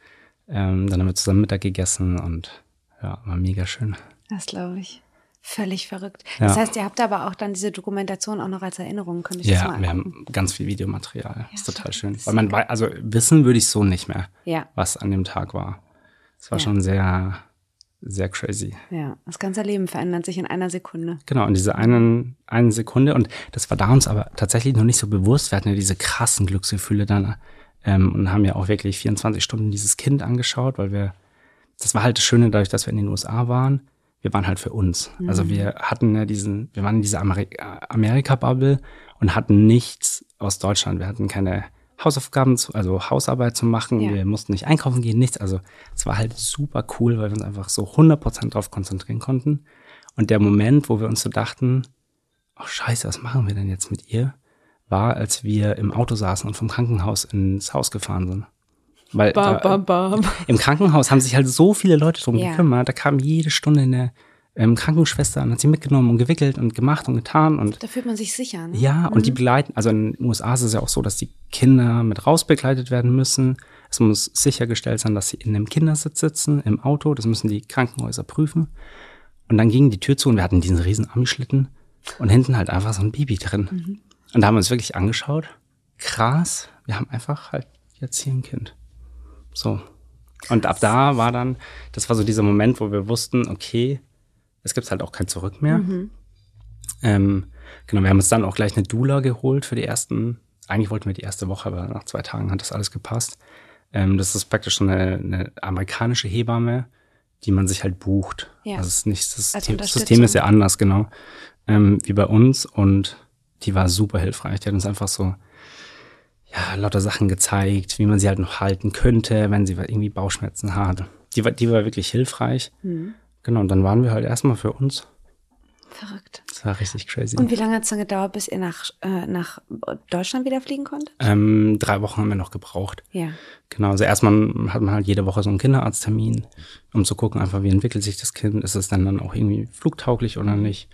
ähm, dann haben wir zusammen Mittag gegessen und ja, war mega schön. Das glaube ich. Völlig verrückt. Ja. Das heißt, ihr habt aber auch dann diese Dokumentation auch noch als Erinnerung, könnte ich ja, das mal wir haben ganz viel Videomaterial. Ja, ist total schön. Weil man weiß, also wissen würde ich so nicht mehr, ja. was an dem Tag war. Es war schon sehr, sehr crazy. Ja, das ganze Leben verändert sich in einer Sekunde. Genau, in dieser einen, einen Sekunde. Und das war da uns aber tatsächlich noch nicht so bewusst. Wir hatten ja diese krassen Glücksgefühle dann ähm, und haben ja auch wirklich 24 Stunden dieses Kind angeschaut, weil wir, das war halt das Schöne dadurch, dass wir in den USA waren wir waren halt für uns. Also mhm. Also wir hatten ja diesen, wir waren in dieser Amerika-Bubble und hatten nichts aus Deutschland. Wir hatten keine Hausaufgaben, zu, also Hausarbeit zu machen. Ja. Wir mussten nicht einkaufen gehen, nichts. Also es war halt super cool, weil wir uns einfach so 100% drauf konzentrieren konnten. Und der Moment, wo wir uns so dachten, oh scheiße, was machen wir denn jetzt mit ihr, war, als wir im Auto saßen und vom Krankenhaus ins Haus gefahren sind. Weil bam, da, bam, bam. im Krankenhaus haben sich halt so viele Leute drum yeah. gekümmert. Da kam jede Stunde eine ähm, Krankenschwester und hat sie mitgenommen und gewickelt und gemacht und getan. Und da fühlt man sich sicher. Ne? Ja, und die mhm. begleiten, also in den USA ist es ja auch so, dass die Kinder mit raus begleitet werden müssen. Es muss sichergestellt sein, dass sie in einem Kindersitz sitzen, im Auto. Das müssen die Krankenhäuser prüfen. Und dann ging die Tür zu und wir hatten diesen riesen Ami-Schlitten und hinten halt einfach so ein Baby drin. Mhm. Und da haben wir uns wirklich angeschaut. Krass, wir haben einfach halt jetzt hier ein Kind. So. Und ab da war dann, das war so dieser Moment, wo wir wussten, okay, es gibt halt auch kein Zurück mehr. Mhm. Ähm, genau, wir haben uns dann auch gleich eine Dula geholt für die ersten, eigentlich wollten wir die erste Woche, aber nach zwei Tagen hat das alles gepasst. Ähm, das ist praktisch eine, eine amerikanische Hebamme, die man sich halt bucht. Ja. Also ist nicht, das System, System ist ja anders, genau, ähm, wie bei uns. Und die war super hilfreich. Die hat uns einfach so ja, lauter Sachen gezeigt, wie man sie halt noch halten könnte, wenn sie irgendwie Bauchschmerzen hat. Die war, die war wirklich hilfreich. Mhm. Genau, und dann waren wir halt erstmal für uns. Verrückt. Das war richtig crazy. Und wie lange hat es dann gedauert, bis ihr nach, äh, nach Deutschland wieder fliegen konntet? Ähm, drei Wochen haben wir noch gebraucht. Ja. Genau, also erstmal hat man halt jede Woche so einen Kinderarzttermin, um zu gucken, einfach wie entwickelt sich das Kind, ist es dann dann auch irgendwie flugtauglich oder nicht.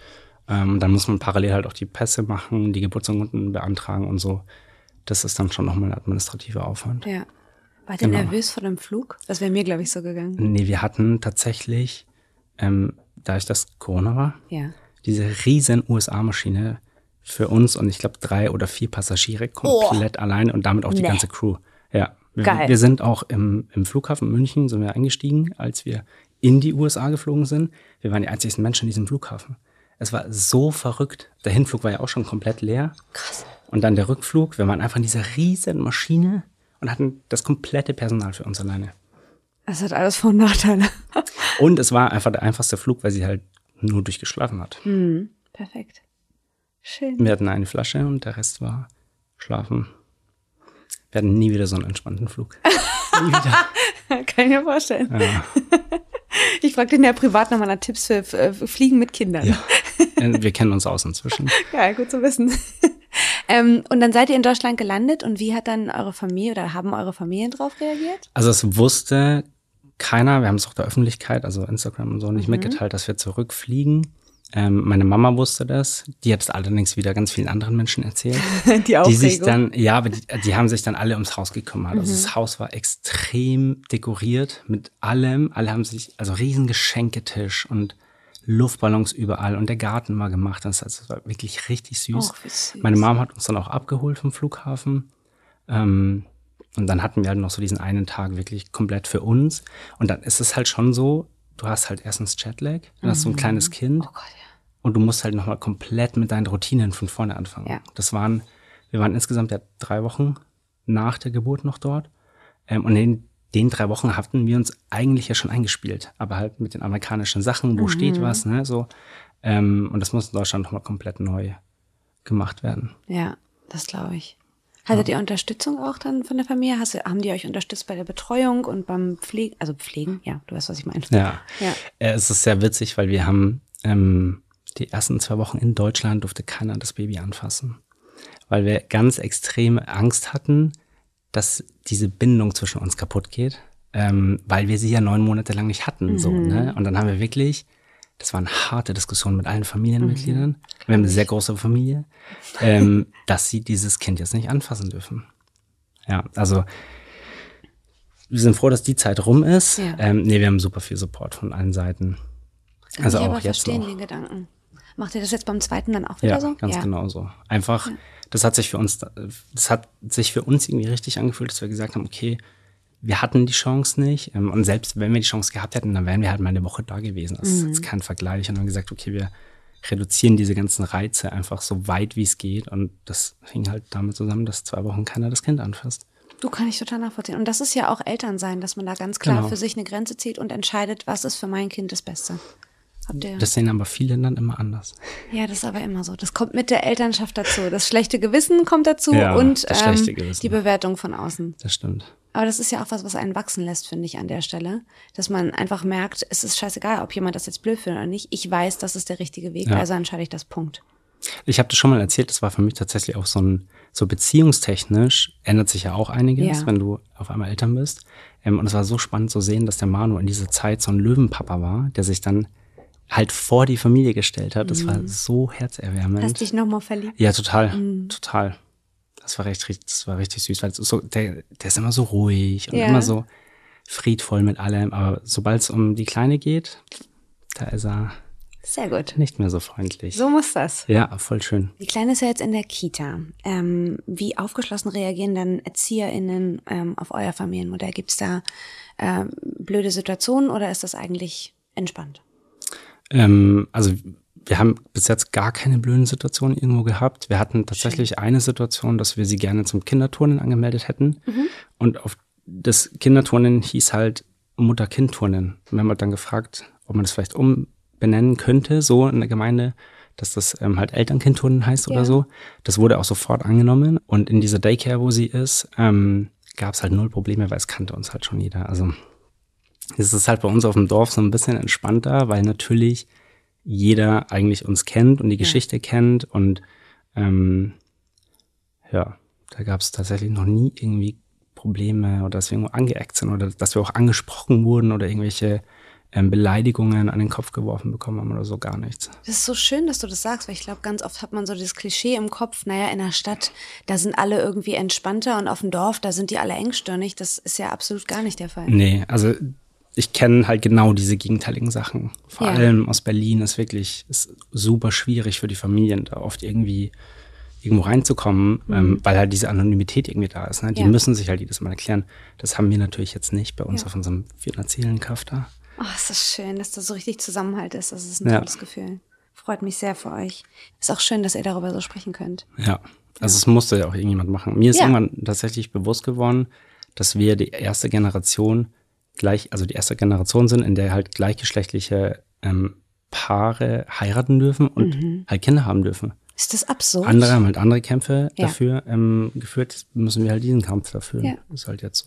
Ähm, dann muss man parallel halt auch die Pässe machen, die Geburtsurkunden beantragen und so das ist dann schon nochmal ein administrativer Aufwand. Ja. War ihr genau. nervös vor dem Flug? Das wäre mir, glaube ich, so gegangen. Nee, wir hatten tatsächlich, ähm, da ich das Corona war, ja. diese riesen USA-Maschine für uns und ich glaube drei oder vier Passagiere komplett oh. alleine und damit auch die nee. ganze Crew. Ja. Wir, Geil. wir sind auch im, im Flughafen München sind wir eingestiegen, als wir in die USA geflogen sind. Wir waren die einzigsten Menschen in diesem Flughafen. Es war so verrückt. Der Hinflug war ja auch schon komplett leer. Krass. Und dann der Rückflug. Wir waren einfach in dieser riesen Maschine und hatten das komplette Personal für uns alleine. Es hat alles Vor- und Nachteile. und es war einfach der einfachste Flug, weil sie halt nur durchgeschlafen hat. Mhm. Perfekt. Schön. Wir hatten eine Flasche und der Rest war schlafen. Wir hatten nie wieder so einen entspannten Flug. nie wieder. Kann ich mir vorstellen. Ja. Ich frage den ja privat nochmal nach Tipps für, für Fliegen mit Kindern. Ja. Wir kennen uns aus inzwischen. Ja, gut zu wissen. Ähm, und dann seid ihr in Deutschland gelandet und wie hat dann eure Familie oder haben eure Familien drauf reagiert? Also es wusste keiner, wir haben es auch der Öffentlichkeit, also Instagram und so, nicht mhm. mitgeteilt, dass wir zurückfliegen. Ähm, meine Mama wusste das, die hat es allerdings wieder ganz vielen anderen Menschen erzählt. die Aufregung. Die sich dann, ja, aber die, die haben sich dann alle ums Haus gekümmert. Also mhm. Also das Haus war extrem dekoriert mit allem. Alle haben sich, also riesen Geschenketisch und Luftballons überall und der Garten war gemacht. Das, das war wirklich richtig süß. Och, süß. Meine Mom hat uns dann auch abgeholt vom Flughafen. Ähm, und dann hatten wir halt noch so diesen einen Tag wirklich komplett für uns. Und dann ist es halt schon so, du hast halt erstens Jetlag, dann mhm. hast du ein mhm. kleines Kind. Oh Gott, ja. Und du musst halt nochmal komplett mit deinen Routinen von vorne anfangen. Ja. Das waren, wir waren insgesamt ja drei Wochen nach der Geburt noch dort. Ähm, und in den drei Wochen hatten wir uns eigentlich ja schon eingespielt, aber halt mit den amerikanischen Sachen, wo mhm. steht was, ne, so. Ähm, und das muss in Deutschland nochmal komplett neu gemacht werden. Ja, das glaube ich. Hattet ja. ihr Unterstützung auch dann von der Familie? Hast, haben die euch unterstützt bei der Betreuung und beim Pflegen? Also Pflegen, ja, du weißt, was ich meine. Ja. ja. Äh, es ist sehr witzig, weil wir haben ähm, die ersten zwei Wochen in Deutschland durfte keiner das Baby anfassen. Weil wir ganz extreme Angst hatten, dass diese Bindung zwischen uns kaputt geht, ähm, weil wir sie ja neun Monate lang nicht hatten. Mhm. So, ne? Und dann haben wir wirklich, das waren harte Diskussionen mit allen Familienmitgliedern. Mhm. Wir haben eine sehr große Familie, ähm, dass sie dieses Kind jetzt nicht anfassen dürfen. Ja, also wir sind froh, dass die Zeit rum ist. Ja. Ähm, nee, wir haben super viel Support von allen Seiten. Kann also ich auch aber jetzt verstehen, noch. den Gedanken. Macht ihr das jetzt beim zweiten dann auch wieder Ja, so? ganz genau so. Einfach, das hat sich für uns, das hat sich für uns irgendwie richtig angefühlt, dass wir gesagt haben, okay, wir hatten die Chance nicht. ähm, Und selbst wenn wir die Chance gehabt hätten, dann wären wir halt mal eine Woche da gewesen. Das ist jetzt kein Vergleich. Und haben gesagt, okay, wir reduzieren diese ganzen Reize einfach so weit wie es geht. Und das hing halt damit zusammen, dass zwei Wochen keiner das Kind anfasst. Du kann ich total nachvollziehen. Und das ist ja auch Elternsein, dass man da ganz klar Genau. für sich eine Grenze zieht und entscheidet, was ist für mein Kind das Beste. Das sehen aber viele dann immer anders. ja, das ist aber immer so. Das kommt mit der Elternschaft dazu. Das schlechte Gewissen kommt dazu Ja, und ähm, die Bewertung von außen. Das stimmt. Aber das ist ja auch was, was einen wachsen lässt, finde ich, an der Stelle. Dass man einfach merkt, es ist scheißegal, ob jemand das jetzt blöd findet oder nicht. Ich weiß, das ist der richtige Weg, Ja. also entscheide ich das Punkt. Ich habe das schon mal erzählt, das war für mich tatsächlich auch so ein, so beziehungstechnisch ändert sich ja auch einiges, Ja. wenn du auf einmal Eltern bist. Ähm, und es war so spannend zu sehen, dass der Manu in dieser Zeit so ein Löwenpapa war, der sich dann halt vor die Familie gestellt hat. Das Mhm. war so herzerwärmend. Hast dich nochmal verliebt? Ja, total, Mhm. total. Das war recht, richtig- das war richtig süß, weil es so, der, der ist immer so ruhig und Ja. immer so friedvoll mit allem. Aber sobald es um die Kleine geht, da ist er Sehr gut. nicht mehr so freundlich. So muss das. Ja, voll schön. Die Kleine ist ja jetzt in der Kita. Ähm, wie aufgeschlossen reagieren dann ErzieherInnen ähm, auf euer Familienmodell? Gibt's da ähm, blöde Situationen oder ist das eigentlich entspannt? Ähm, also wir haben bis jetzt gar keine blöden Situationen irgendwo gehabt. Wir hatten tatsächlich eine Situation, dass wir sie gerne zum Kinderturnen angemeldet hätten. Und auf das Kinderturnen hieß halt Mutter-Kind-Turnen. Wir haben halt dann gefragt, ob man das vielleicht umbenennen könnte, so in der Gemeinde, dass das ähm, halt Eltern-Kind-Turnen heißt Ja. oder so. Das wurde auch sofort angenommen. Und in dieser Daycare, wo sie ist, ähm, gab es halt null Probleme, weil es kannte uns halt schon jeder. Also es ist halt bei uns auf dem Dorf so ein bisschen entspannter, weil natürlich jeder eigentlich uns kennt und die Geschichte kennt und ähm, ja, da gab es tatsächlich noch nie irgendwie Probleme oder dass wir irgendwo angeeckt sind oder dass wir auch angesprochen wurden oder irgendwelche ähm, Beleidigungen an den Kopf geworfen bekommen haben oder so gar nichts. Das ist so schön, dass du das sagst, weil ich glaube, ganz oft hat man so dieses Klischee im Kopf, naja, in der Stadt, da sind alle irgendwie entspannter und auf dem Dorf, da sind die alle engstirnig. Das ist ja absolut gar nicht der Fall. Nee, also ich kenne halt genau diese gegenteiligen Sachen. Vor Ja. allem aus Berlin ist wirklich ist super schwierig für die Familien, da oft irgendwie irgendwo reinzukommen, ähm, weil halt diese Anonymität irgendwie da ist. Ne? Die Mhm. Ja. müssen sich halt jedes Mal erklären. Das haben wir natürlich jetzt nicht bei uns Ja. auf unserem finanziellen Kaff da. Oh, ist das schön, dass da so richtig Zusammenhalt ist. Das ist ein tolles Gefühl. Freut mich sehr für euch. Ist auch schön, dass ihr darüber so sprechen könnt. Ja, also es musste ja auch irgendjemand machen. Mir ist irgendwann tatsächlich bewusst geworden, dass wir die erste Generation gleich, also die erste Generation sind, in der halt gleichgeschlechtliche ähm, Paare heiraten dürfen und Mhm. halt Kinder haben dürfen. Ist das absurd? Andere haben halt andere Kämpfe Ja. dafür ähm, geführt, müssen wir halt diesen Kampf dafür. Ja. Ist halt jetzt so.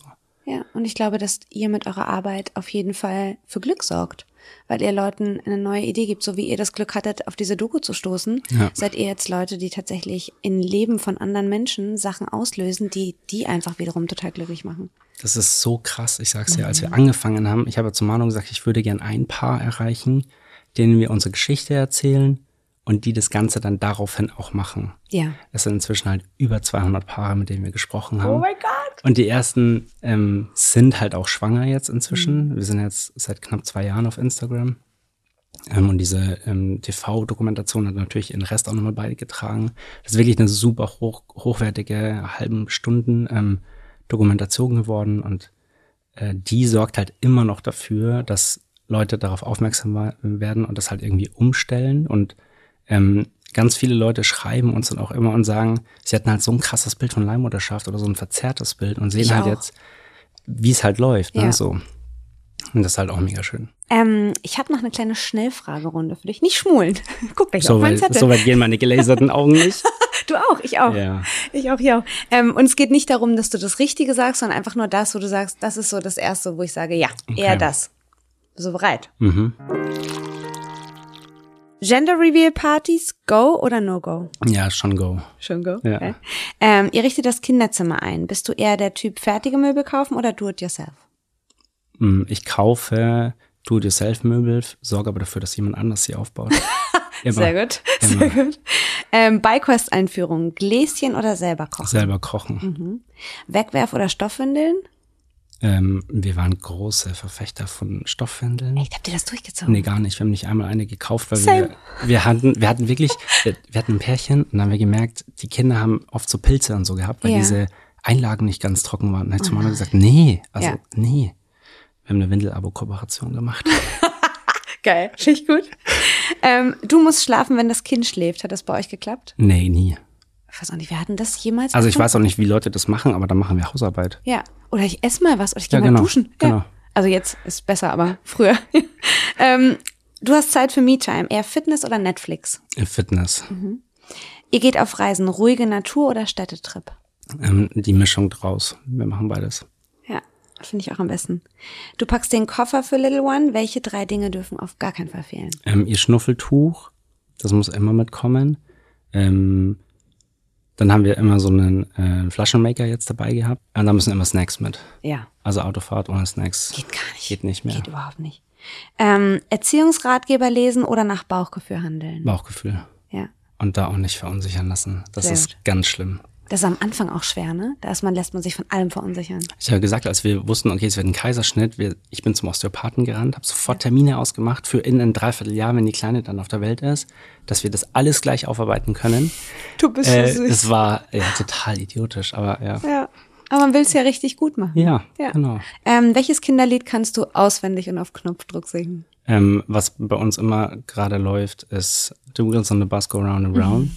Ja, und ich glaube, dass ihr mit eurer Arbeit auf jeden Fall für Glück sorgt, weil ihr Leuten eine neue Idee gibt, so wie ihr das Glück hattet, auf diese Doku zu stoßen. Ja. Seid ihr jetzt Leute, die tatsächlich in Leben von anderen Menschen Sachen auslösen, die die einfach wiederum total glücklich machen. Das ist so krass. Ich sag's dir, Mhm. als wir angefangen haben, ich habe zu Manu gesagt, ich würde gern ein Paar erreichen, denen wir unsere Geschichte erzählen und die das Ganze dann daraufhin auch machen. Ja. Es sind inzwischen halt über 200 Paare, mit denen wir gesprochen haben. Oh mein Gott. Und die ersten ähm, sind halt auch schwanger jetzt inzwischen. Wir sind jetzt seit knapp zwei Jahren auf Instagram. Ähm, und diese ähm, TV-Dokumentation hat natürlich ihren Rest auch nochmal beigetragen. Das ist wirklich eine super hoch, hochwertige halben Stunden ähm, Dokumentation geworden. Und äh, die sorgt halt immer noch dafür, dass Leute darauf aufmerksam werden und das halt irgendwie umstellen. Und ähm, ganz viele Leute schreiben uns dann auch immer und sagen, sie hatten halt so ein krasses Bild von Leihmutterschaft oder so ein verzerrtes Bild und sehen Ich halt auch. jetzt, wie es halt läuft. Ja. Ne, so. Und das ist halt auch mega schön. Ähm, ich habe noch eine kleine Schnellfragerunde für dich. Nicht schmulen. Guck gleich So auf meinen Zettel. so weit gehen meine gelaserten Augen nicht. Du auch, ich auch. Ja. Ich auch, ja. Ähm, und es geht nicht darum, dass du das Richtige sagst, sondern einfach nur das, wo du sagst, das ist so das Erste, wo ich sage, ja, eher das. So bereit. Mhm. Gender Reveal Partys, go oder no go? Ja, schon go. Schon go. Ja. Okay. Ähm, ihr richtet das Kinderzimmer ein. Bist du eher der Typ fertige Möbel kaufen oder do it yourself? Mm, Ich kaufe Do-it-yourself-Möbel, sorge aber dafür, dass jemand anders sie aufbaut. Immer. Sehr gut, Immer. sehr gut. Ähm, Beikosteinführung, Gläschen oder selber kochen? Selber kochen. Mhm. Wegwerf- oder Stoffwindeln? Ähm, wir waren große Verfechter von Stoffwindeln. Echt, habt ihr das durchgezogen? Nee, gar nicht. Wir haben nicht einmal eine gekauft, weil Same. wir, wir hatten, wir hatten wirklich, wir, wir hatten ein Pärchen und dann haben wir gemerkt, die Kinder haben oft so Pilze und so gehabt, weil Ja. diese Einlagen nicht ganz trocken waren. Dann hat die Mama gesagt, nee, also Ja. nee. Wir haben eine Windel-Abo-Kooperation gemacht. Geil, ich gut. ähm, du musst schlafen, wenn das Kind schläft. Hat das bei euch geklappt? nee, nie. Ich weiß auch nicht, wir hatten das jemals. Also ich erfunden? weiß auch nicht, wie Leute das machen, aber dann machen wir Hausarbeit. Ja. Oder ich esse mal was oder ich gehe Ja, mal genau, duschen. genau. Ja. Also jetzt ist besser, aber früher. ähm, du hast Zeit für Me-Time. Eher Fitness oder Netflix? Fitness. Ihr geht auf Reisen, ruhige Natur oder Städtetrip? Ähm, die Mischung draus. Wir machen beides. Ja, finde ich auch am besten. Du packst den Koffer für Little One. Welche drei Dinge dürfen auf gar keinen Fall fehlen? Ähm, ihr Schnuffeltuch, das muss immer mitkommen. Ähm, dann haben wir immer so einen äh, Flaschenmaker jetzt dabei gehabt. Und da müssen immer Snacks mit. Ja, Also Autofahrt ohne Snacks geht gar nicht. geht nicht mehr. Geht überhaupt nicht. Ähm, Erziehungsratgeber lesen oder nach Bauchgefühl handeln? Bauchgefühl. Ja. Und da auch nicht verunsichern lassen. Das Sehr ist gut. ganz schlimm. Das ist am Anfang auch schwer, ne? Da ist man, lässt man sich von allem verunsichern. Ich habe gesagt, als wir wussten, okay, es wird ein Kaiserschnitt, wir, ich bin zum Osteopathen gerannt, habe sofort Termine ausgemacht für in ein Dreivierteljahr, wenn die Kleine dann auf der Welt ist, dass wir das alles gleich aufarbeiten können. Du bist Äh, es war ja total idiotisch, aber ja. Ja. Aber man will es ja richtig gut machen. Ja, Ja. genau. Ähm, welches Kinderlied kannst du auswendig und auf Knopfdruck singen? Ähm, was bei uns immer gerade läuft, ist The Wheels on the Bus Go Round and Round.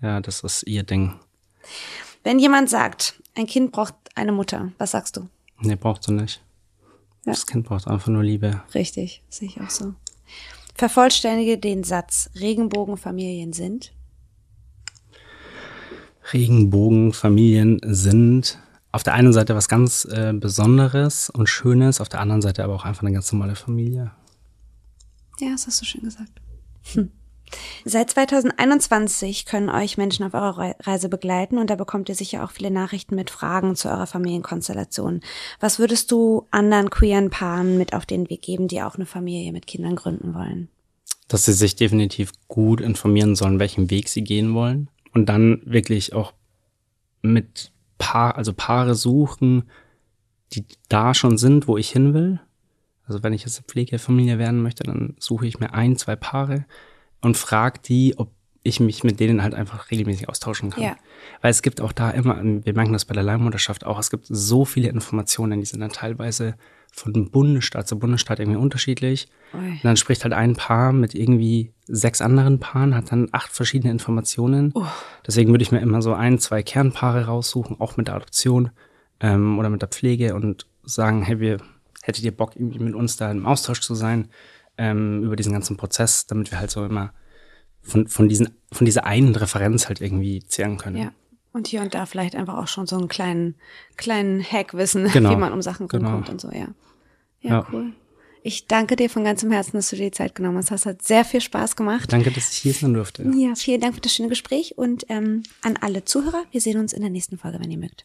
Ja, das ist ihr Ding. Wenn jemand sagt, ein Kind braucht eine Mutter, was sagst du? Nee, braucht sie nicht. Ja. Das Kind braucht einfach nur Liebe. Richtig, sehe ich auch so. Vervollständige den Satz, Regenbogenfamilien sind. Regenbogenfamilien sind auf der einen Seite was ganz äh, Besonderes und Schönes, auf der anderen Seite aber auch einfach eine ganz normale Familie. Ja, das hast du schön gesagt. Hm. Seit 2021 können euch Menschen auf eurer Rei- Reise begleiten und da bekommt ihr sicher auch viele Nachrichten mit Fragen zu eurer Familienkonstellation. Was würdest du anderen queeren Paaren mit auf den Weg geben, die auch eine Familie mit Kindern gründen wollen? Dass sie sich definitiv gut informieren sollen, welchen Weg sie gehen wollen. Und dann wirklich auch mit Paar, also Paare suchen, die da schon sind, wo ich hin will. Also wenn ich jetzt eine Pflegefamilie werden möchte, dann suche ich mir ein, zwei Paare und frage die, ob ich mich mit denen halt einfach regelmäßig austauschen kann. Ja. Weil es gibt auch da immer, wir merken das bei der Leihmutterschaft auch, es gibt so viele Informationen, die sind dann teilweise von Bundesstaat zu Bundesstaat irgendwie unterschiedlich. Ui. Und dann spricht halt ein Paar mit irgendwie sechs anderen Paaren, hat dann acht verschiedene Informationen. Deswegen würde ich mir immer so ein, zwei Kernpaare raussuchen, auch mit der Adoption ähm, oder mit der Pflege und sagen, hey, wir hättet ihr Bock, irgendwie mit uns da im Austausch zu sein ähm, über diesen ganzen Prozess, damit wir halt so immer von, von, diesen, von dieser einen Referenz halt irgendwie zehren können. Ja. Und hier und da vielleicht einfach auch schon so einen kleinen, kleinen Hack wissen, Genau. wie man um Sachen Genau. rumkommt und so, ja. ja. Ja. cool. Ich danke dir von ganzem Herzen, dass du dir die Zeit genommen hast. Das hat sehr viel Spaß gemacht. Danke, dass ich hier sein durfte. Ja, vielen Dank für das schöne Gespräch und ähm, an alle Zuhörer. Wir sehen uns in der nächsten Folge, wenn ihr mögt.